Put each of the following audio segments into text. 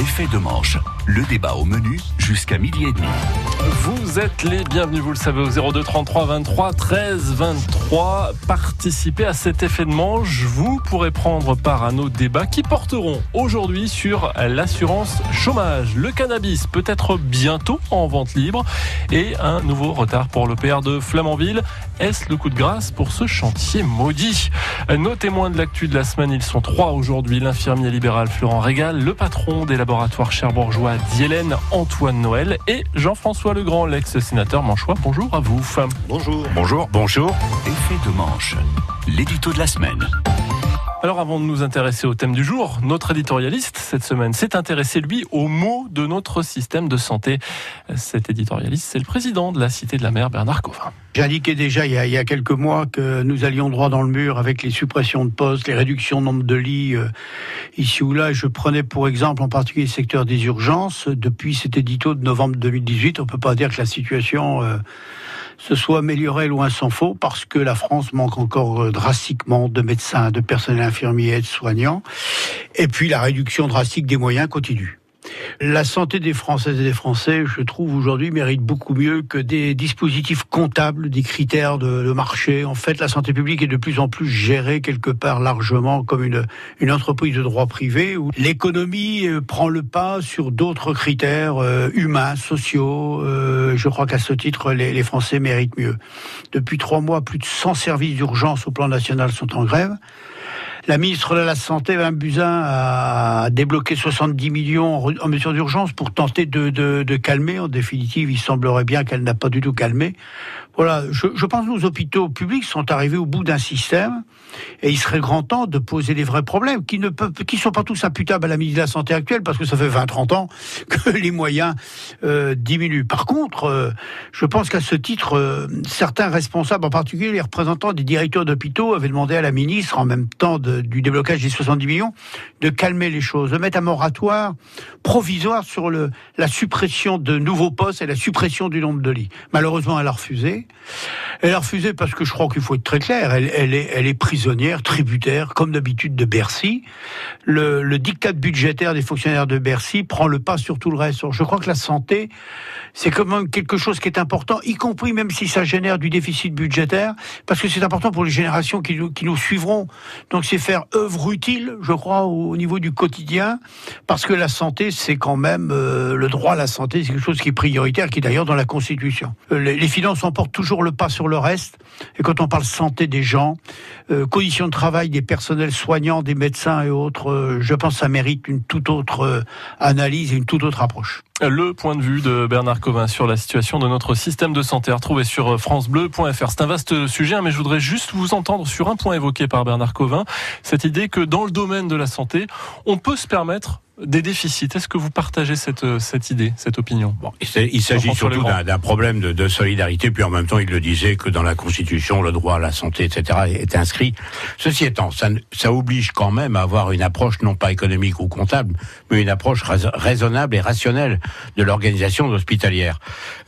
Effet de manche, le débat au menu jusqu'à midi et demi. Êtes les bienvenus, vous le savez, au 02 33 23 13 23. Participez à cet manche. Vous pourrez prendre part à nos débats qui porteront aujourd'hui sur l'assurance chômage. Le cannabis peut être bientôt en vente libre et un nouveau retard pour l'OPR de Flamanville. Est-ce le coup de grâce pour ce chantier maudit? Nos témoins de l'actu de la semaine, ils sont trois aujourd'hui. L'infirmier libéral Florent Régal, le patron des laboratoires cherbourgeois Diélène Antoine Noël et Jean-François Legrand, l'ex-sénateur manchois. Bonjour à vous. Bonjour. Bonjour. Bonjour. Effet de manche, l'édito de la semaine. Alors avant de nous intéresser au thème du jour, notre éditorialiste cette semaine s'est intéressé lui aux mots de notre système de santé. Cet éditorialiste, c'est le président de la Cité de la Mer, Bernard Covin. J'indiquais déjà il y, a, quelques mois que nous allions droit dans le mur avec les suppressions de postes, les réductions de nombre de lits euh, ici ou là. Je prenais pour exemple en particulier le secteur des urgences. Depuis cet édito de novembre 2018, on peut pas dire que la situation euh, se soit améliorée loin s'en faut parce que la France manque encore euh, drastiquement de médecins, de personnel infirmier et de soignants. Et puis la réduction drastique des moyens continue. La santé des Françaises et des Français, je trouve aujourd'hui, mérite beaucoup mieux que des dispositifs comptables, des critères de, marché. En fait, la santé publique est de plus en plus gérée quelque part largement comme une, une entreprise de droit privé où l'économie euh, prend le pas sur d'autres critères euh, humains, sociaux. Euh, je crois qu'à ce titre, les, les Français méritent mieux. Depuis trois mois, plus de 100 services d'urgence au plan national sont en grève. La ministre de la Santé, Mme Buzyn, a débloqué 70 millions en mesures d'urgence pour tenter de, calmer. En définitive, il semblerait bien qu'elle n'a pas du tout calmé. Voilà, je, pense que nos hôpitaux publics sont arrivés au bout d'un système et il serait grand temps de poser les vrais problèmes qui ne peuvent, qui sont pas tous imputables à la ministre de la Santé actuelle parce que ça fait 20-30 ans que les moyens euh, diminuent. Par contre, euh, je pense qu'à ce titre, euh, certains responsables, en particulier les représentants des directeurs d'hôpitaux, avaient demandé à la ministre, en même temps du déblocage des 70 millions, de calmer les choses, de mettre un moratoire provisoire sur le, la suppression de nouveaux postes et la suppression du nombre de lits. Malheureusement, elle a refusé. Elle a refusé parce que je crois qu'il faut être très clair. Elle, est, est prisonnière, tributaire, comme d'habitude, de Bercy. Le, le diktat budgétaire des fonctionnaires de Bercy prend le pas sur tout le reste. Je crois que la santé, c'est quand même quelque chose qui est important, y compris même si ça génère du déficit budgétaire, parce que c'est important pour les générations qui nous, suivront. Donc c'est faire œuvre utile, je crois, au, au, niveau du quotidien, parce que la santé, c'est quand même euh, le droit à la santé, c'est quelque chose qui est prioritaire, qui est d'ailleurs dans la Constitution. Euh, les finances emportent toujours le pas sur le reste, et quand on parle santé des gens, euh, conditions de travail des personnels soignants, des médecins et autres, euh, je pense que ça mérite une toute autre euh, analyse et une toute autre approche. Le point de vue de Bernard Covin sur la situation de notre système de santé à retrouver sur francebleu.fr. C'est un vaste sujet, hein, mais je voudrais juste vous entendre sur un point évoqué par Bernard Covin, cette idée que dans le domaine de la santé, on peut se permettre des déficits. Est-ce que vous partagez cette, cette idée, cette opinion? Bon, Il s'agit surtout d'un problème de, de, solidarité, puis en même temps, il le disait que dans la Constitution, le droit à la santé, etc., est inscrit. Ceci étant, ça, ça oblige quand même à avoir une approche non pas économique ou comptable, mais une approche raisonnable et rationnelle de l'organisation hospitalière.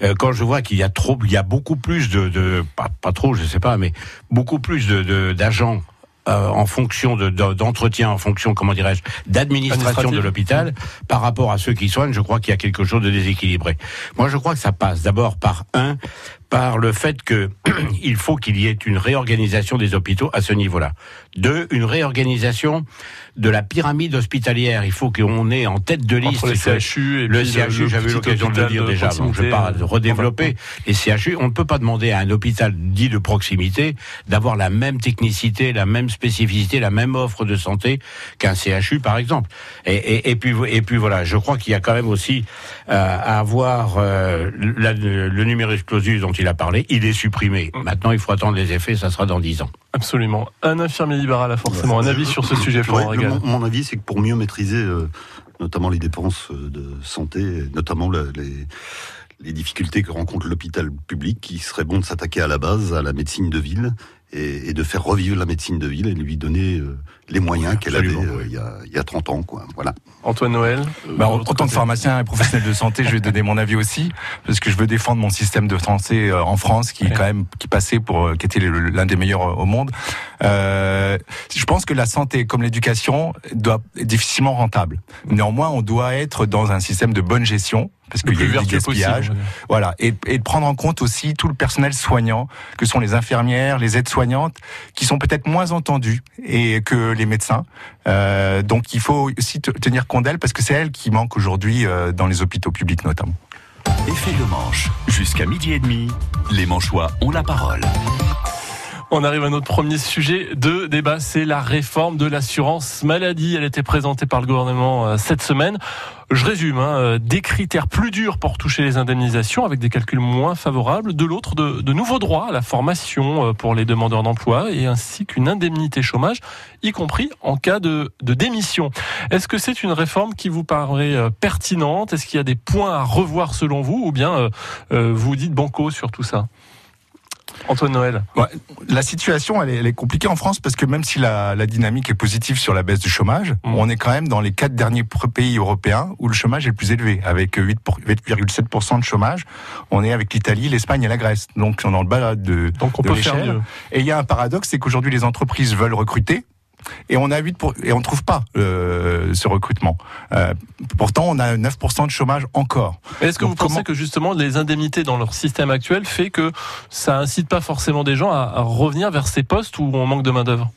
Euh, quand je vois qu'il y a trop, il y a beaucoup plus de, de pas, pas, trop, je sais pas, mais beaucoup plus d'agents euh, en fonction d'entretien, de, en fonction, comment dirais-je, d'administration de l'hôpital, mmh. par rapport à ceux qui soignent, je crois qu'il y a quelque chose de déséquilibré. Moi, je crois que ça passe d'abord par un, par le fait que il faut qu'il y ait une réorganisation des hôpitaux à ce niveau-là. Deux, une réorganisation de la pyramide hospitalière. Il faut qu'on ait en tête de liste Entre les CHU et le CHU. J'avais l'occasion de le dire déjà. Donc je ne vais pas redévelopper les CHU. On ne peut pas demander à un hôpital dit de proximité d'avoir la même technicité, la même spécificité, la même offre de santé qu'un CHU, par exemple. Et, et, et, puis et puis voilà. Je crois qu'il y a quand même aussi euh, à avoir euh, la, le numerus clausus dont il a parlé. Il est supprimé. Maintenant, il faut attendre les effets. Ça sera dans dix ans. Absolument. Un infirmier libéral a forcément. Un avis sur ce sujet, Florent ouais, mon, mon, avis, c'est que pour mieux maîtriser euh, notamment les dépenses de santé, notamment la, les, les difficultés que rencontre l'hôpital public, il serait bon de s'attaquer à la base, à la médecine de ville, et, de faire revivre la médecine de ville et de lui donner euh, les moyens qu'elle avait euh, il, y a, il, y a, 30 ans. Quoi. Voilà. Antoine Noël bah, En tant que pharmacien et professionnel de santé, je vais donner mon avis aussi, parce que je veux défendre mon système de santé euh, en France, qui est quand même qui passait pour qui était l'un des meilleurs au monde. Euh, je pense que la santé, comme l'éducation, doit être difficilement rentable. Néanmoins, on doit être dans un système de bonne gestion parce qu'il y a eu du gaspillage. voilà, et, et, de prendre en compte aussi tout le personnel soignant, que sont les infirmières, les aides-soignantes, qui sont peut-être moins entendus et que les médecins. Euh, donc il faut aussi tenir compte d'elles parce que c'est elles qui manquent aujourd'hui euh, dans les hôpitaux publics notamment. Effet de manche. Jusqu'à midi et demi, les manchois ont la parole. On arrive à notre premier sujet de débat, c'est la réforme de l'assurance maladie. Elle a été présentée par le gouvernement euh, cette semaine. Je résume, hein, euh, des critères plus durs pour toucher les indemnisations avec des calculs moins favorables. De l'autre, de, nouveaux droits à la formation euh, pour les demandeurs d'emploi et ainsi qu'une indemnité chômage, y compris en cas de, démission. Est-ce que c'est une réforme qui vous paraît pertinente? Est-ce qu'il y a des points à revoir selon vous? Ou bien vous dites banco sur tout ça? Antoine Noël. la situation, elle est, compliquée en France parce que même si la, dynamique est positive sur la baisse du chômage, mm. on est quand même dans les quatre derniers pays européens où le chômage est le plus élevé, avec 8,7% de chômage. On est avec l'Italie, l'Espagne et la Grèce. Donc, on est dans le bas de, Donc on peut faire Et il y a un paradoxe, c'est qu'aujourd'hui, les entreprises veulent recruter, et on a 8 pour, et on ne trouve pas euh, ce recrutement. Euh, pourtant, on a 9% de chômage encore. Est-ce que vous pensez que justement les indemnités dans leur système actuel fait que ça incite pas forcément des gens à revenir vers ces postes où on manque de main d'œuvre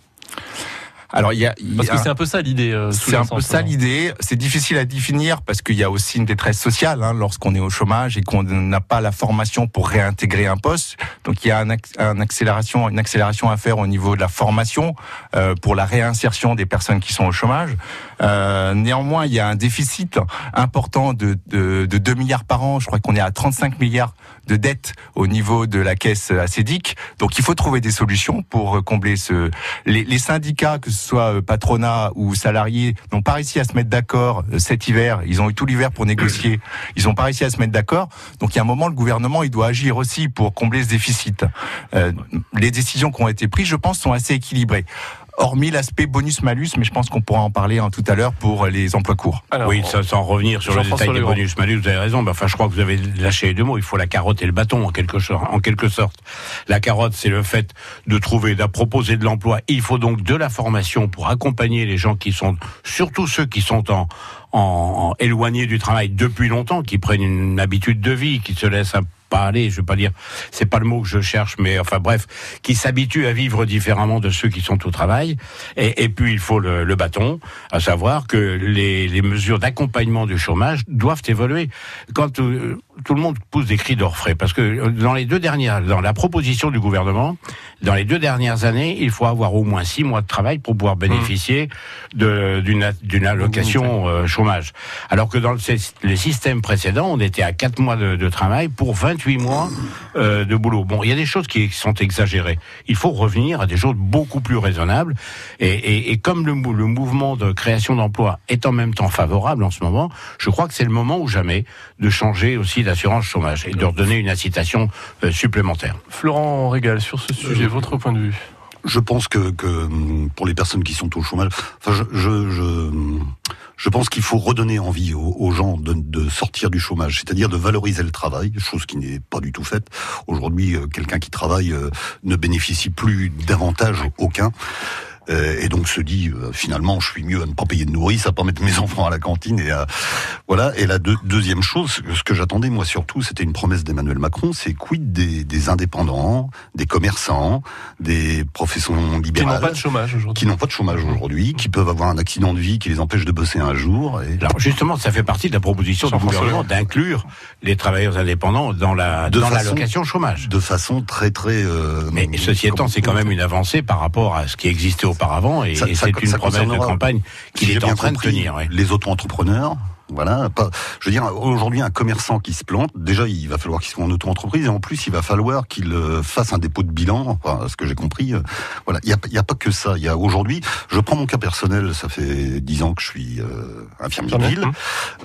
alors il y a, parce que c'est un peu ça l'idée. Euh, c'est un peu ça l'idée. C'est difficile à définir parce qu'il y a aussi une détresse sociale hein, lorsqu'on est au chômage et qu'on n'a pas la formation pour réintégrer un poste. Donc il y a un, accélération, une accélération à faire au niveau de la formation euh, pour la réinsertion des personnes qui sont au chômage. Euh, néanmoins, il y a un déficit important de, de, de 2 milliards par an. Je crois qu'on est à 35 milliards de dettes au niveau de la caisse acédique. Donc il faut trouver des solutions pour combler ce. Les, les syndicats, que ce soit euh, patronat ou salariés, n'ont pas réussi à se mettre d'accord euh, cet hiver. Ils ont eu tout l'hiver pour négocier. Ils n'ont pas réussi à se mettre d'accord. Donc il y a un moment, le gouvernement, il doit agir aussi pour combler ce déficit. Euh, les décisions qui ont été prises, je pense, sont assez équilibrées hormis l'aspect bonus-malus, mais je pense qu'on pourra en parler hein, tout à l'heure pour les emplois courts. oui, ça, sans revenir sur le détail des bonus-malus, vous avez raison. Mais enfin, je crois que vous avez lâché les deux mots. Il faut la carotte et le bâton, en quelque, en quelque sorte. La carotte, c'est le fait de trouver, de proposer de l'emploi. Il faut donc de la formation pour accompagner les gens qui sont, surtout ceux qui sont en, en, éloignés du travail depuis longtemps, qui prennent une habitude de vie, qui se laissent un pas aller, je veux pas dire, c'est pas le mot que je cherche, mais enfin bref, qui s'habitue à vivre différemment de ceux qui sont au travail. Et, et puis il faut le, le, bâton, à savoir que les, les mesures d'accompagnement du chômage doivent évoluer. Quand euh, tout le monde pousse des cris d'orfraie, parce que dans les deux dernières, dans la proposition du gouvernement, dans les deux dernières années, il faut avoir au moins six mois de travail pour pouvoir bénéficier mmh. d'une allocation euh, chômage. Alors que dans le, les systèmes précédents, on était à quatre mois de, de travail pour 28 mois euh, de boulot. Bon, il y a des choses qui sont exagérées. Il faut revenir à des choses beaucoup plus raisonnables. Et, et, et comme le, le mouvement de création d'emplois est en même temps favorable en ce moment, je crois que c'est le moment ou jamais de changer aussi d'assurance chômage et de leur donner une incitation euh, supplémentaire. Florent Régal, sur ce sujet, votre point de vue je pense que, que, pour les personnes qui sont au chômage, enfin, je, je, je, pense qu'il faut redonner envie aux, gens de, de, sortir du chômage, c'est-à-dire de valoriser le travail, chose qui n'est pas du tout faite. Aujourd'hui, euh, quelqu'un qui travaille euh, ne bénéficie plus d'avantages aucun. Euh, et donc se dit euh, finalement je suis mieux à ne pas payer de nourrice, à pas mettre mes enfants à la cantine et à voilà. Et la deuxième chose, ce que j'attendais moi surtout, c'était une promesse d'Emmanuel Macron, c'est quid des, des, indépendants, des commerçants, des professions libérales qui n'ont pas de chômage aujourd'hui, qui n'ont pas de chômage aujourd'hui, qui peuvent avoir un accident de vie qui les empêche de bosser un jour. Et... Alors justement, ça fait partie de la proposition du gouvernement d'inclure les travailleurs indépendants dans la dans l'allocation chômage, de façon très très. Euh, Mais ceci étant, c'est quand même une avancée par rapport à ce qui existait au auparavant et, c'est une promesse de campagne qu'il est en train de tenir. Les auto-entrepreneurs, voilà, pas, je veux dire, aujourd'hui, un commerçant qui se plante, déjà, il va falloir qu'il soit en auto-entreprise, et en plus, il va falloir qu'il euh, fasse un dépôt de bilan, enfin, ce que j'ai compris. Euh, voilà, il n'y a, a, pas que ça. Il y a aujourd'hui, je prends mon cas personnel, ça fait dix ans que je suis euh, infirmier de ville.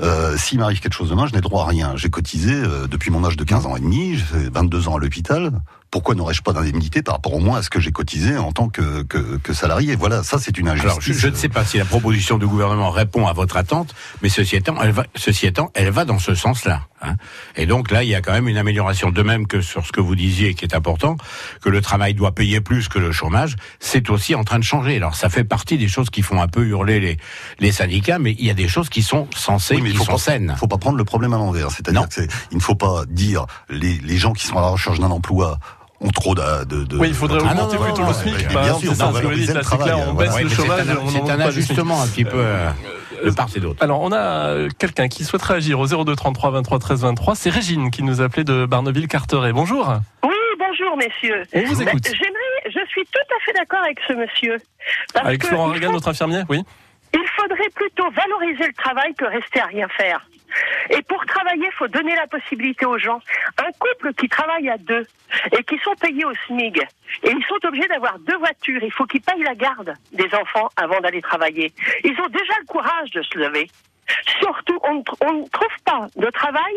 Euh, S'il m'arrive quelque chose demain, je n'ai droit à rien. J'ai cotisé depuis mon âge de 15 ans et demi, j'ai fait 22 ans à l'hôpital pourquoi n'aurais-je pas d'indemnité par rapport au moins à ce que j'ai cotisé en tant que, que, salarié? Voilà, ça c'est une injustice. Alors, je, ne sais pas si la proposition du gouvernement répond à votre attente, mais ceci étant, elle va, ceci étant, elle va dans ce sens-là. Hein. Et donc là, il y a quand même une amélioration. De même que sur ce que vous disiez, qui est important, que le travail doit payer plus que le chômage, c'est aussi en train de changer. Alors ça fait partie des choses qui font un peu hurler les, les syndicats, mais il y a des choses qui sont censées, oui, mais qui faut sont saines. Il ne faut pas prendre le problème à l'envers. C'est-à-dire qu'il ne faut pas dire les, les gens qui sont à la recherche d'un emploi ont trop de, de, Oui, il faudrait ah augmenter plutôt le SMIC. bien sûr, ça, on baisse le chômage. C'est un ajustement un petit peu euh, de part et d'autre. Alors, on a quelqu'un qui souhaiterait agir au 02 33 23 13 23. C'est Régine qui nous appelait de Barneville-Carteret. Bonjour. Oui, bonjour, messieurs. On vous écoute. J'aimerais, je suis tout à fait d'accord avec ce monsieur. avec Florent Regan, notre infirmier, oui. Il faudrait plutôt valoriser le travail que rester à rien faire. Et pour travailler, il faut donner la possibilité aux gens. Un couple qui travaille à deux et qui sont payés au SMIG et ils sont obligés d'avoir deux voitures, il faut qu'ils payent la garde des enfants avant d'aller travailler. Ils ont déjà le courage de se lever. Surtout, on ne trouve pas de travail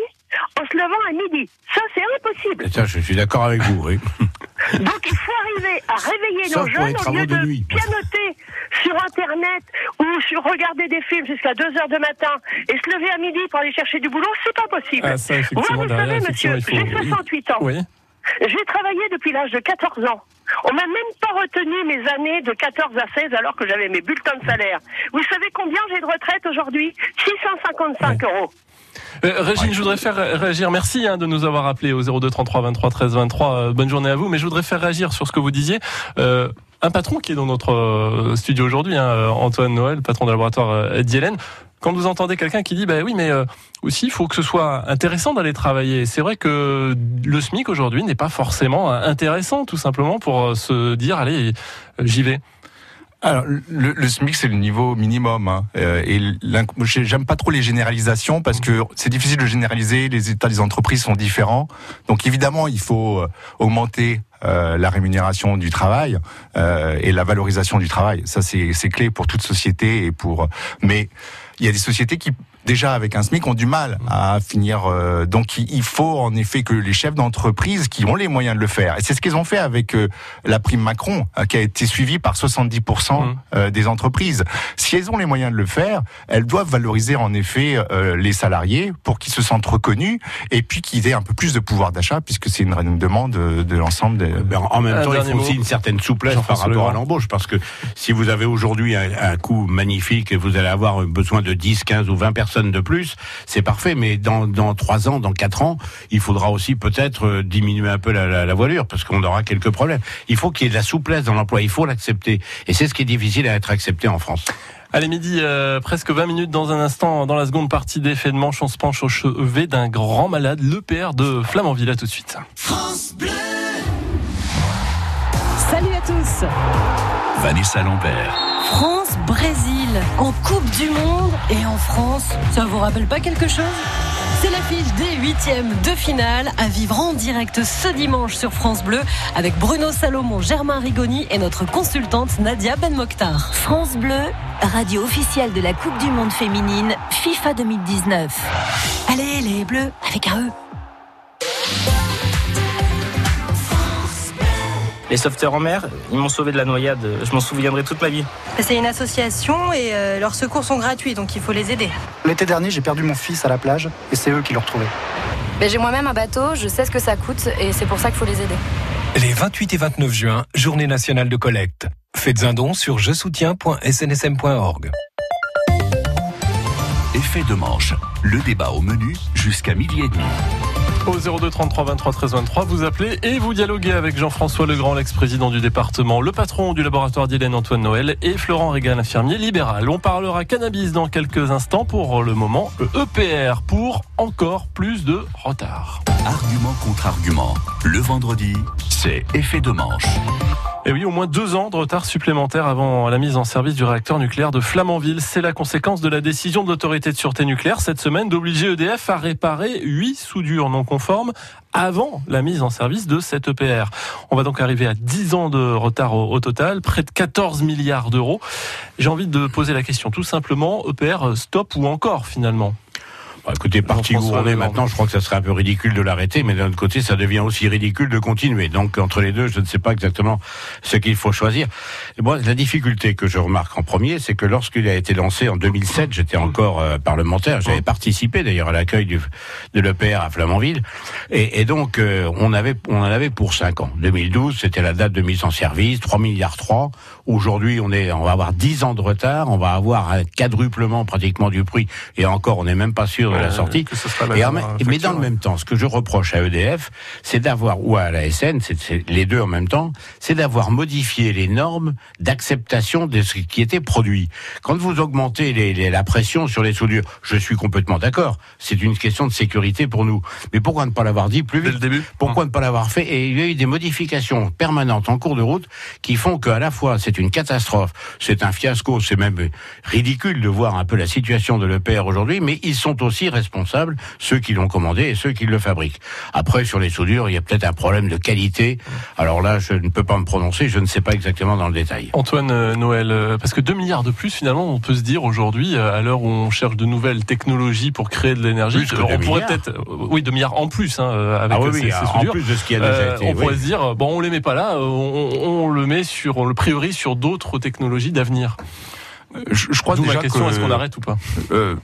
en se levant à midi. Ça, c'est impossible. Je suis d'accord avec vous, oui. Donc, il faut arriver à réveiller nos jeunes au lieu de, pianoter sur Internet ou sur regarder des films jusqu'à 2 heures de matin et se lever à midi pour aller chercher du boulot. C'est pas possible. Ah, Moi, vous savez, monsieur, j'ai 68 ans. Oui. J'ai travaillé depuis l'âge de 14 ans. On m'a même pas retenu mes années de 14 à 16 alors que j'avais mes bulletins de salaire. Vous savez combien j'ai de retraite aujourd'hui? 655 euros. Euh, Régine, je voudrais faire réagir. Merci hein, de nous avoir appelé au 02 33 23 13 23. bonne journée à vous. Mais je voudrais faire réagir sur ce que vous disiez. Euh, un patron qui est dans notre euh, studio aujourd'hui, hein, Antoine Noël, patron de laboratoire euh, d'Yélène. Quand vous entendez quelqu'un qui dit, bah oui, mais aussi, il faut que ce soit intéressant d'aller travailler. C'est vrai que le SMIC aujourd'hui n'est pas forcément intéressant, tout simplement, pour se dire, allez, j'y vais. Alors, le, le SMIC, c'est le niveau minimum. Hein. Euh, et j'aime pas trop les généralisations parce que c'est difficile de généraliser. Les états des entreprises sont différents. Donc, évidemment, il faut euh, augmenter euh, la rémunération du travail euh, et la valorisation du travail. Ça, c'est clé pour toute société et pour. Mais il y a des sociétés qui déjà avec un SMIC ont du mal à finir. Euh, donc il faut en effet que les chefs d'entreprise qui ont les moyens de le faire, et c'est ce qu'ils ont fait avec euh, la prime Macron, euh, qui a été suivie par 70% mmh. des entreprises. Si elles ont les moyens de le faire, elles doivent valoriser en effet les salariés pour qu'ils se sentent reconnus et puis qu'ils aient un peu plus de pouvoir d'achat, puisque c'est une, demande de l'ensemble des... Ben, en même temps, il faut aussi une certaine souplesse par rapport à l'embauche, parce que si vous avez aujourd'hui un, un coût magnifique et vous allez avoir besoin de 10, 15 ou 20 personnes de plus, c'est parfait. Mais dans dans trois ans, dans quatre ans, il faudra aussi peut-être euh, diminuer un peu la, la, voilure parce qu'on aura quelques problèmes. Il faut qu'il y ait de la souplesse dans l'emploi. Il faut l'accepter. Et c'est ce qui est difficile à être accepté en France. Allez, midi, euh, presque 20 minutes dans un instant. Dans la seconde partie d'effet de manche, on se penche au chevet d'un grand malade, le père de Flamanville. À tout de suite. France Bleu. Salut à tous. Vanessa Lambert. France-Brésil en Coupe du Monde et en France. Ça vous rappelle pas quelque chose? C'est l'affiche des huitièmes de finale à vivre en direct ce dimanche sur France Bleu avec Bruno Salomon, Germain Rigoni et notre consultante Nadia Ben Mokhtar. France Bleu, radio officielle de la Coupe du Monde féminine FIFA 2019. Allez les Bleus avec un E. Les sauveteurs en mer, ils m'ont sauvé de la noyade. Je m'en souviendrai toute ma vie. C'est une association et euh, leurs secours sont gratuits, donc il faut les aider. L'été dernier, j'ai perdu mon fils à la plage et c'est eux qui l'ont retrouvé. J'ai moi-même un bateau, je sais ce que ça coûte et c'est pour ça qu'il faut les aider. Les 28 et 29 juin, journée nationale de collecte. Faites un don sur je soutiens.snsm.org. Effet de manche, le débat au menu jusqu'à midi et demi. Au 02 33 23 13 23, vous appelez et vous dialoguez avec Jean-François Legrand, l'ex-président du département, le patron du laboratoire d'Hélène Antoine Noël et Florent Régal, infirmier libéral. On parlera cannabis dans quelques instants. Pour le moment, EPR pour encore plus de retard. Argument contre argument. Le vendredi, c'est effet de manche. Et oui, au moins deux ans de retard supplémentaire avant la mise en service du réacteur nucléaire de Flamanville. C'est la conséquence de la décision de l'autorité de sûreté nucléaire cette semaine d'obliger EDF à réparer huit soudures non conformes avant la mise en service de cette EPR. On va donc arriver à 10 ans de retard au, total, près de 14 milliards d'euros. J'ai envie de poser la question tout simplement, EPR stop ou encore finalement? Écoutez, parti où on est maintenant, je crois que ça serait un peu ridicule de l'arrêter, mais d'un autre côté, ça devient aussi ridicule de continuer. Donc, entre les deux, je ne sais pas exactement ce qu'il faut choisir. Et Moi, la difficulté que je remarque en premier, c'est que lorsqu'il a été lancé en 2007, j'étais encore euh, parlementaire, j'avais participé d'ailleurs à l'accueil de l'EPR à Flamanville, et, et donc euh, on avait on en avait pour 5 ans. 2012, c'était la date de mise en service, 3 milliards 3. Aujourd'hui, on est, on va avoir 10 ans de retard, on va avoir un quadruplement pratiquement du prix, et encore, on n'est même pas sûr de la sortie. la Et en mais dans le même temps, ce que je reproche à EDF, c'est d'avoir, ou à la SN, c'est les deux en même temps, c'est d'avoir modifié les normes d'acceptation de ce qui était produit. Quand vous augmentez les- les- la pression sur les soudures, je suis complètement d'accord, c'est une question de sécurité pour nous. Mais pourquoi ne pas l'avoir dit plus vite le début Pourquoi ne pas l'avoir fait Et il y a eu des modifications permanentes en cours de route qui font qu'à la fois c'est une catastrophe, c'est un fiasco, c'est même ridicule de voir un peu la situation de l'EPR aujourd'hui, mais ils sont aussi responsables, ceux qui l'ont commandé et ceux qui le fabriquent. Après, sur les soudures, il y a peut-être un problème de qualité. Alors là, je ne peux pas me prononcer, je ne sais pas exactement dans le détail. Antoine euh, Noël, euh, parce que 2 milliards de plus, finalement, on peut se dire aujourd'hui, euh, à l'heure où on cherche de nouvelles technologies pour créer de l'énergie, on 2 pourrait peut-être, euh, oui, 2 milliards en plus, hein, euh, avec Ah oui, euh, oui, ces, ces en soudures. plus de ce qui a déjà Euh, été, On oui. pourrait se dire, bon, on les met pas là, euh, on, on le met sur, on le priorise sur d'autres technologies d'avenir. Je, je crois déjà ma question, que- est-ce qu'on arrête ou pas? Euh,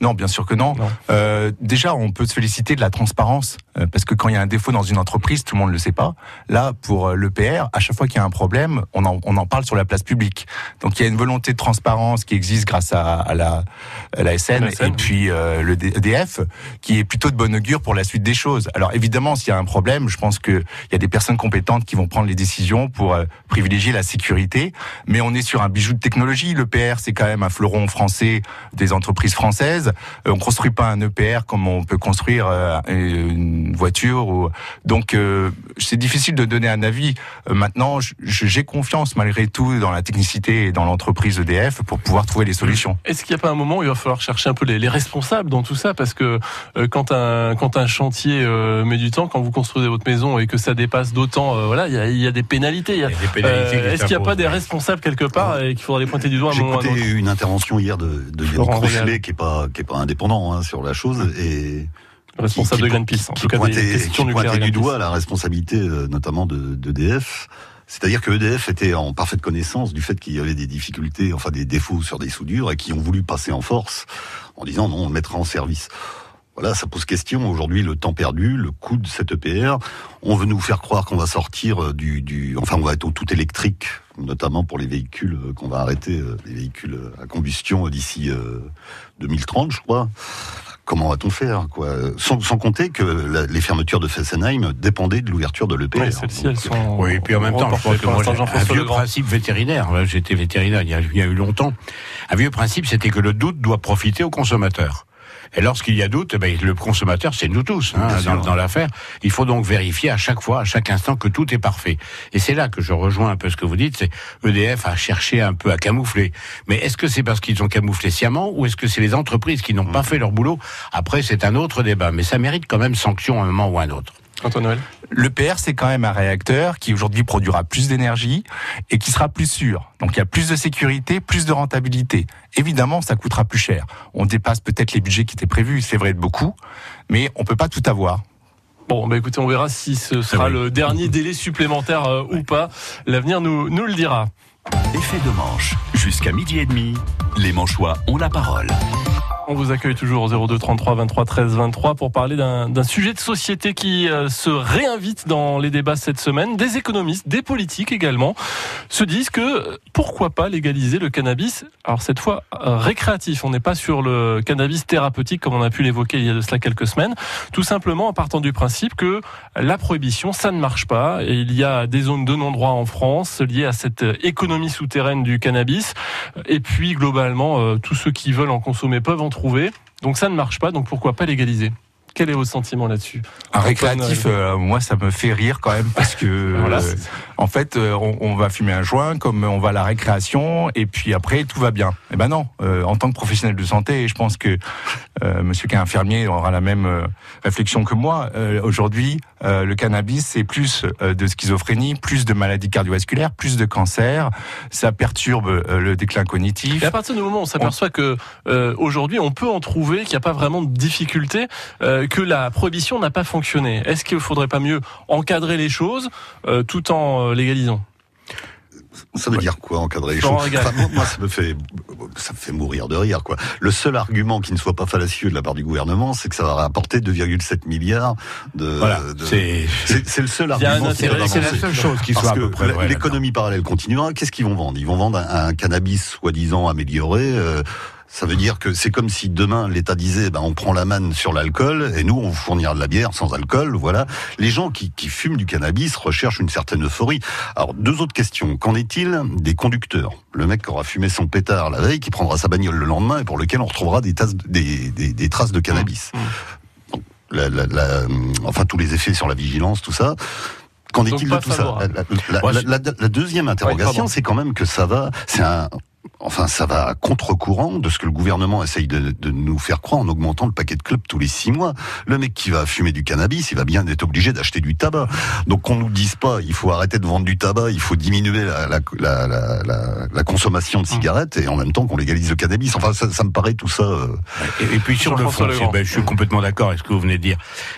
non, bien sûr que non. Euh, déjà, on peut se féliciter de la transparence, euh, parce que quand il y a un défaut dans une entreprise, tout le monde ne le sait pas. Là, pour euh, l'EPR, à chaque fois qu'il y a un problème, on en, on en parle sur la place publique. Donc il y a une volonté de transparence qui existe grâce à, à la, à la SN, La SN, et puis euh, le D- EDF, qui est plutôt de bonne augure pour la suite des choses. Alors évidemment, s'il y a un problème, je pense qu'il y a des personnes compétentes qui vont prendre les décisions pour euh, privilégier la sécurité, mais on est sur un bijou de technologie. L'EPR, c'est quand même un fleuron français des entreprises françaises. Euh, on construit pas un EPR comme on peut construire euh, une voiture. Ou... Donc, euh, c'est difficile de donner un avis. Euh, maintenant, j'ai confiance malgré tout dans la technicité et dans l'entreprise EDF pour pouvoir trouver les solutions. Est-ce qu'il n'y a pas un moment où il va falloir chercher un peu les, les responsables dans tout ça? Parce que euh, quand, un, quand un chantier euh, met du temps, quand vous construisez votre maison et que ça dépasse d'autant, euh, voilà, il y a, il y a des pénalités. Est-ce qu'il n'y a pas des responsables quelque part et qu'il faudra les pointer du doigt à un moment une intervention hier de, de Yannick Rochelet, qui est pas qui est pas indépendant hein, sur la chose et Responsable de Greenpeace, en qui tout cas des pointait, questions qui pointait du doigt la responsabilité euh, notamment de d'EDF. C'est-à-dire que EDF était en parfaite connaissance du fait qu'il y avait des difficultés, enfin des défauts sur des soudures et qui ont voulu passer en force en disant non, on le mettra en service. Voilà, ça pose question. Aujourd'hui, le temps perdu, le coût de cette EPR. On veut nous faire croire qu'on va sortir euh, du, du, enfin, on va être au tout électrique, notamment pour les véhicules euh, qu'on va arrêter, les véhicules à combustion d'ici euh, 2030, je crois. Comment va-t-on faire, quoi sans, sans compter que la- les fermetures de Fessenheim dépendaient de l'ouverture de l'EPR. Oui, celles-ci, elles sont Oui, et puis en même temps, je crois reportées que moi, un vieux principe vétérinaire. J'étais vétérinaire il y, a, il y a eu longtemps. Un vieux principe, c'était que le doute doit profiter au consommateur. Et lorsqu'il y a doute, eh ben, le consommateur, c'est nous tous hein, dans, dans l'affaire. Il faut donc vérifier à chaque fois, à chaque instant, que tout est parfait. Et c'est là que je rejoins un peu ce que vous dites. C'est EDF a cherché un peu à camoufler. Mais est-ce que c'est parce qu'ils ont camouflé sciemment ou est-ce que c'est les entreprises qui n'ont pas fait leur boulot? Après, c'est un autre débat. Mais ça mérite quand même sanction à un moment ou à un autre. Antoine Noël Le PR, c'est quand même un réacteur qui aujourd'hui produira plus d'énergie et qui sera plus sûr. Donc il y a plus de sécurité, plus de rentabilité. Évidemment, ça coûtera plus cher. On dépasse peut-être les budgets qui étaient prévus, c'est vrai de beaucoup, mais on peut pas tout avoir. Bon, bah écoutez, on verra si ce sera oui. le dernier délai supplémentaire euh, ou pas. L'avenir nous, nous le dira. Effet de manche. Jusqu'à midi et demi, les Manchois ont la parole. On vous accueille toujours au 02 33 23 13 23 pour parler d'un sujet de société qui euh, se réinvite dans les débats cette semaine. Des économistes, des politiques également, se disent que euh, pourquoi pas légaliser le cannabis? Alors cette fois euh, récréatif, on n'est pas sur le cannabis thérapeutique comme on a pu l'évoquer il y a de cela quelques semaines. Tout simplement en partant du principe que la prohibition, ça ne marche pas. Et il y a des zones de non-droit en France liées à cette économie souterraine du cannabis. Et puis globalement, tous ceux qui veulent en consommer peuvent en Donc ça ne marche pas, donc pourquoi pas légaliser? Quel est votre sentiment là-dessus Un récréatif, euh, moi, ça me fait rire quand même parce que, Voilà. euh, en fait, euh, on, on va fumer un joint comme on va à la récréation et puis après tout va bien. Eh ben non. Euh, en tant que professionnel de santé, je pense que euh, Monsieur qui est infirmier aura la même euh, réflexion que moi. Euh, Aujourd'hui, euh, le cannabis, c'est plus euh, de schizophrénie, plus de maladies cardiovasculaires, plus de cancer. Ça perturbe euh, le déclin cognitif. Et à partir du moment où on s'aperçoit que euh, aujourd'hui on peut en trouver, qu'il n'y a pas vraiment de difficulté, euh, que la prohibition n'a pas fonctionné, est-ce qu'il ne faudrait pas mieux encadrer les choses euh, tout en euh, légalisant? Ça veut dire quoi encadrer les choses? Enfin, moi, moi, ça me fait ça me fait mourir de rire quoi. Le seul argument qui ne soit pas fallacieux de la part du gouvernement, c'est que ça va rapporter 2,7 milliards de. Voilà, de- c'est- le seul argument. c'est la seule chose qui Parce soit à que peu près l'économie parallèle continuera. Qu'est-ce qu'ils vont vendre? Ils vont vendre un, un cannabis soi-disant amélioré. euh, ça veut dire que c'est comme si demain l'État disait, ben on prend la manne sur l'alcool et nous on vous fournira de la bière sans alcool. Voilà. Les gens qui, qui fument du cannabis recherchent une certaine euphorie. Alors deux autres questions. Qu'en est-il des conducteurs? Le mec qui aura fumé son pétard la veille, qui prendra sa bagnole le lendemain et pour lequel on retrouvera des, tasses, des, des, des traces de cannabis. Donc, la- la- la- enfin tous les effets sur la vigilance, tout ça. Qu'en est-il de tout ça? la, je- deuxième interrogation, c'est quand même que ça va, c'est un, enfin, ça va à contre-courant de ce que le gouvernement essaye de, de nous faire croire en augmentant le paquet de clubs tous les six mois. Le mec qui va fumer du cannabis, il va bien être obligé d'acheter du tabac. Donc qu'on nous dise pas, il faut arrêter de vendre du tabac, il faut diminuer la, la, la, la, la- la consommation de cigarettes et en même temps qu'on légalise le cannabis. Enfin, ça, ça me paraît tout ça. euh, Et, et puis sur le fond, ben, je suis complètement d'accord avec ce que vous venez de dire.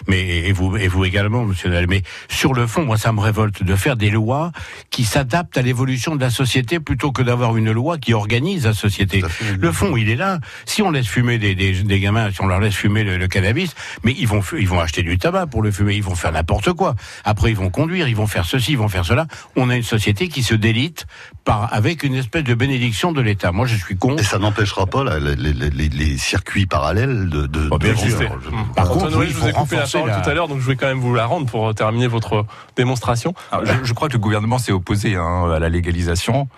Mais et vous et vous également, Monsieur Nel. Mais sur le fond, moi, ça me révolte de faire des lois qui s'adaptent à l'évolution de la société plutôt que d'avoir une loi qui organise la société. Fait. Le fond, il est là. Si on laisse fumer des, des, des gamins, si on leur laisse fumer le, le cannabis, mais ils vont ils vont acheter du tabac pour le fumer, ils vont faire n'importe quoi. Après, ils vont conduire, ils vont faire ceci, ils vont faire cela. On a une société qui se délite par avec une espèce de bénédiction de l'État. Moi, je suis contre. Et ça n'empêchera pas les, les- les- les circuits parallèles de. de Oh, bien de- sûr. Par contre, Noël, oui, je vous ai coupé la parole la- tout à l'heure, donc je vais quand même vous la rendre pour euh, terminer votre démonstration. Alors, je, je crois que le gouvernement s'est opposé hein, à la légalisation.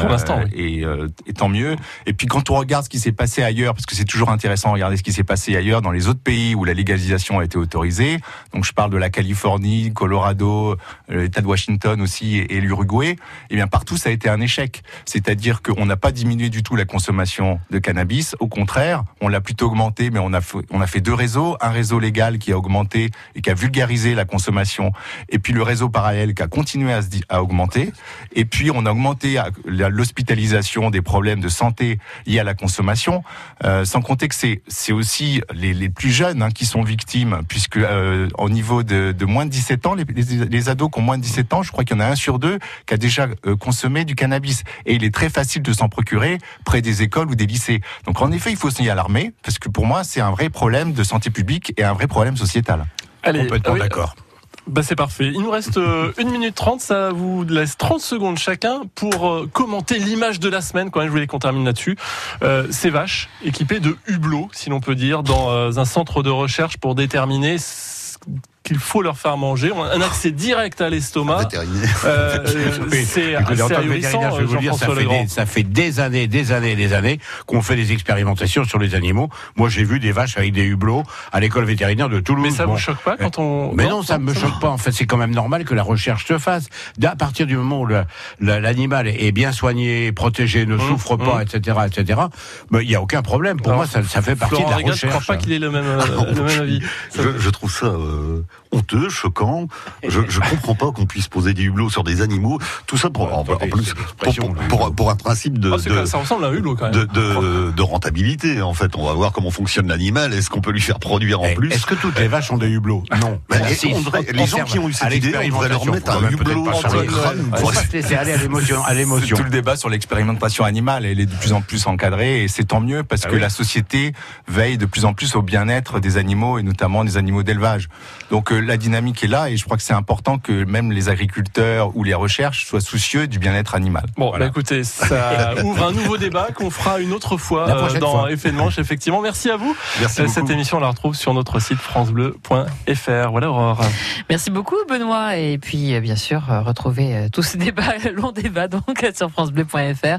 Pour l'instant, oui. Et, euh, et tant mieux. Et puis quand on regarde ce qui s'est passé ailleurs, parce que c'est toujours intéressant de regarder ce qui s'est passé ailleurs dans les autres pays où la légalisation a été autorisée. Donc je parle de la Californie, Colorado, euh, l'État de Washington aussi et, et l'Uruguay. Et bien partout ça a été un échec. C'est-à-dire qu'on n'a pas diminué du tout la consommation de cannabis. Au contraire, on l'a plutôt augmenté, mais on a fait, on a fait deux réseaux. Un réseau légal qui a augmenté et qui a vulgarisé la consommation, et puis le réseau parallèle qui a continué à, se di- à augmenter. Et puis on a augmenté à- l'hospitalisation des problèmes de santé liés à la consommation, euh, sans compter que c'est c'est aussi les, les plus jeunes hein, qui sont victimes, puisque euh, au niveau de, de moins de 17 ans, les, les, les ados qui ont moins de 17 ans, je crois qu'il y en a un sur deux qui a déjà euh, consommé du cannabis. Et il est très facile de s'en procurer près des écoles ou des lycées. Donc en effet, il faut s'y alarmer, parce que pour moi, c'est un vrai problème de santé publique et un vrai problème sociétal. Allez, Complètement oui, d'accord. Bah c'est parfait. Il nous reste euh, 1 minute 30, ça vous laisse 30 secondes chacun pour euh, commenter l'image de la semaine. Quand même, je voulais qu'on termine là-dessus. Euh, ces vaches équipées de hublots, si l'on peut dire, dans un centre de recherche pour déterminer qu'il faut leur faire manger. On a un accès direct à l'estomac. Euh, Oui, c'est ça fait, des, années, des années, des années qu'on fait des expérimentations sur les animaux. Moi, j'ai vu des vaches avec des hublots à l'école vétérinaire de Toulouse. Mais ça Bon. vous choque pas quand on... Mais non, ça me choque pas. En fait, c'est quand même normal que la recherche se fasse. À partir du moment où l'animal est bien soigné, protégé, ne souffre pas, etc., etc., ben, il n'y a aucun problème. Pour Alors, moi, ça, ça fait partie Florent de la Régal, je recherche. crois pas qu'il ait le même, euh, le même avis. Je, je trouve ça euh, honteux, choquant. Je, je comprends pas qu'on puisse poser des hublots sur des animaux. Tout ça pour, en, en plus pour, l'expression, pour, pour- pour un principe de, Oh, quand- ça ressemble à un hublot quand même. de, de- de rentabilité. En fait, on va voir comment fonctionne l'animal. Est-ce qu'on peut lui faire produire en plus? Est-ce que toutes les vaches ont des hublots? Non. Ben, Bon, et si, on devrait- les gens qui ont eu cette idée, on devrait leur mettre un hublot sur sur le les crâne. Il faut pas se laisser aller à l'émotion. Tout le débat sur l'expérimentation animale. Elle est de plus en plus encadrée et c'est tant mieux parce Ah que oui. la société veille de plus en plus au bien-être des animaux et notamment des animaux d'élevage. Donc euh, la dynamique est là et je crois que c'est important que même les agriculteurs ou les recherches soient soucieux du bien-être animal. Bon, Voilà. bah écoutez, ça ouvre un nouveau débat qu'on fera une autre fois La euh, dans fois. Effet de manche. Effectivement, merci à vous. Merci Euh, beaucoup. Cette émission, on la retrouve sur notre site francebleu.fr. Voilà, Aurore. Merci beaucoup Benoît et puis euh, bien sûr retrouvez tous ces débats, longs débats donc sur francebleu.fr.